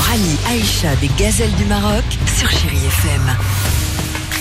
Rallye Aïcha des gazelles du Maroc sur Chérie FM.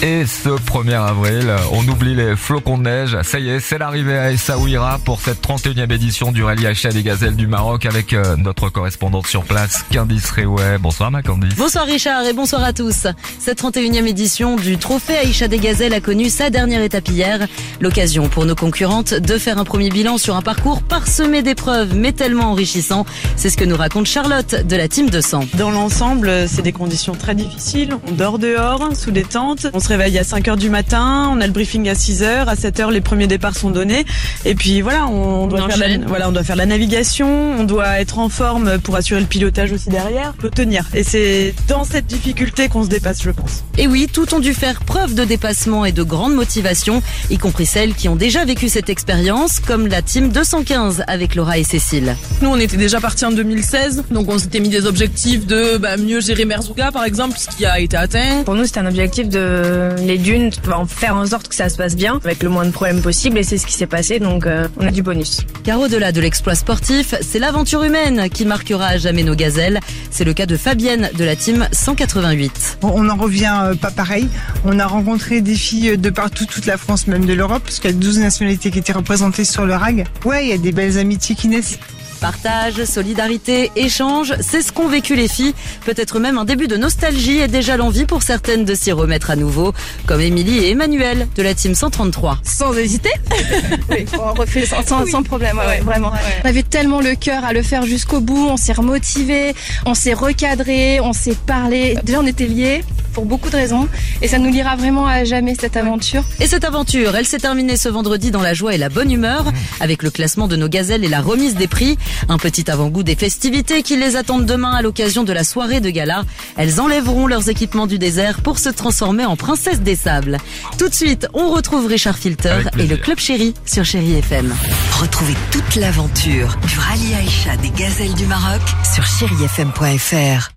Et ce 1er avril, on oublie les flocons de neige. Ça y est, c'est l'arrivée à Essaouira pour cette 31e édition du rallye Achat des Gazelles du Maroc avec euh, notre correspondante sur place, Candice Réouet. Bonsoir ma Candice. Bonsoir Richard et bonsoir à tous. Cette 31e édition du Trophée Aïcha des Gazelles a connu sa dernière étape hier. L'occasion pour nos concurrentes de faire un premier bilan sur un parcours parsemé d'épreuves mais tellement enrichissant. C'est ce que nous raconte Charlotte de la Team 200. Dans l'ensemble, c'est des conditions très difficiles. On dort dehors, sous des tentes. On se réveille à 5 heures du matin. On a le briefing à 6 heures. À 7 heures, les premiers départs sont donnés. Et puis voilà, on doit, faire la, voilà, on doit faire la navigation. On doit être en forme pour assurer le pilotage aussi derrière. Peut tenir. Et c'est dans cette difficulté qu'on se dépasse, je pense. Et oui, tout ont dû faire preuve de dépassement et de grande motivation, y compris celles qui ont déjà vécu cette expérience, comme la Team 215 avec Laura et Cécile. Nous, on était déjà partis en 2016, donc on s'était mis des objectifs de bah, mieux gérer Merzouga, par exemple, ce qui a été atteint. Pour nous, c'était un objectif de les dunes, en faire en sorte que ça se passe bien, avec le moins de problèmes possible, et c'est ce qui s'est passé, donc euh, on a du bonus. Car au-delà de l'exploit sportif, c'est l'aventure humaine qui marquera à jamais nos gazelles. C'est le cas de Fabienne de la Team 188. On n'en revient euh, pas pareil. On a rencontré des filles de partout, toute la France, même de l'Europe, parce qu'il y a 12 nationalités qui étaient représentées sur le RAG. Ouais, il y a des belles amitiés qui naissent. Partage, solidarité, échange, c'est ce qu'ont vécu les filles. Peut-être même un début de nostalgie et déjà l'envie pour certaines de s'y remettre à nouveau, comme Émilie et Emmanuel de la Team 133. Sans hésiter Oui, on refait sans, sans, sans problème, ouais, ouais, vraiment. On avait tellement le cœur à le faire jusqu'au bout, on s'est remotivé, on s'est recadré, on s'est parlé. Déjà, on était liés pour beaucoup de raisons et ça nous liera vraiment à jamais cette aventure. Et cette aventure, elle s'est terminée ce vendredi dans la joie et la bonne humeur, avec le classement de nos gazelles et la remise des prix. Un petit avant-goût des festivités qui les attendent demain à l'occasion de la soirée de gala. Elles enlèveront leurs équipements du désert pour se transformer en princesses des sables. Tout de suite, on retrouve Richard Filter et le Club Chéri sur Chéri FM. Retrouvez toute l'aventure du rallye Aïcha des gazelles du Maroc sur chérifm.fr.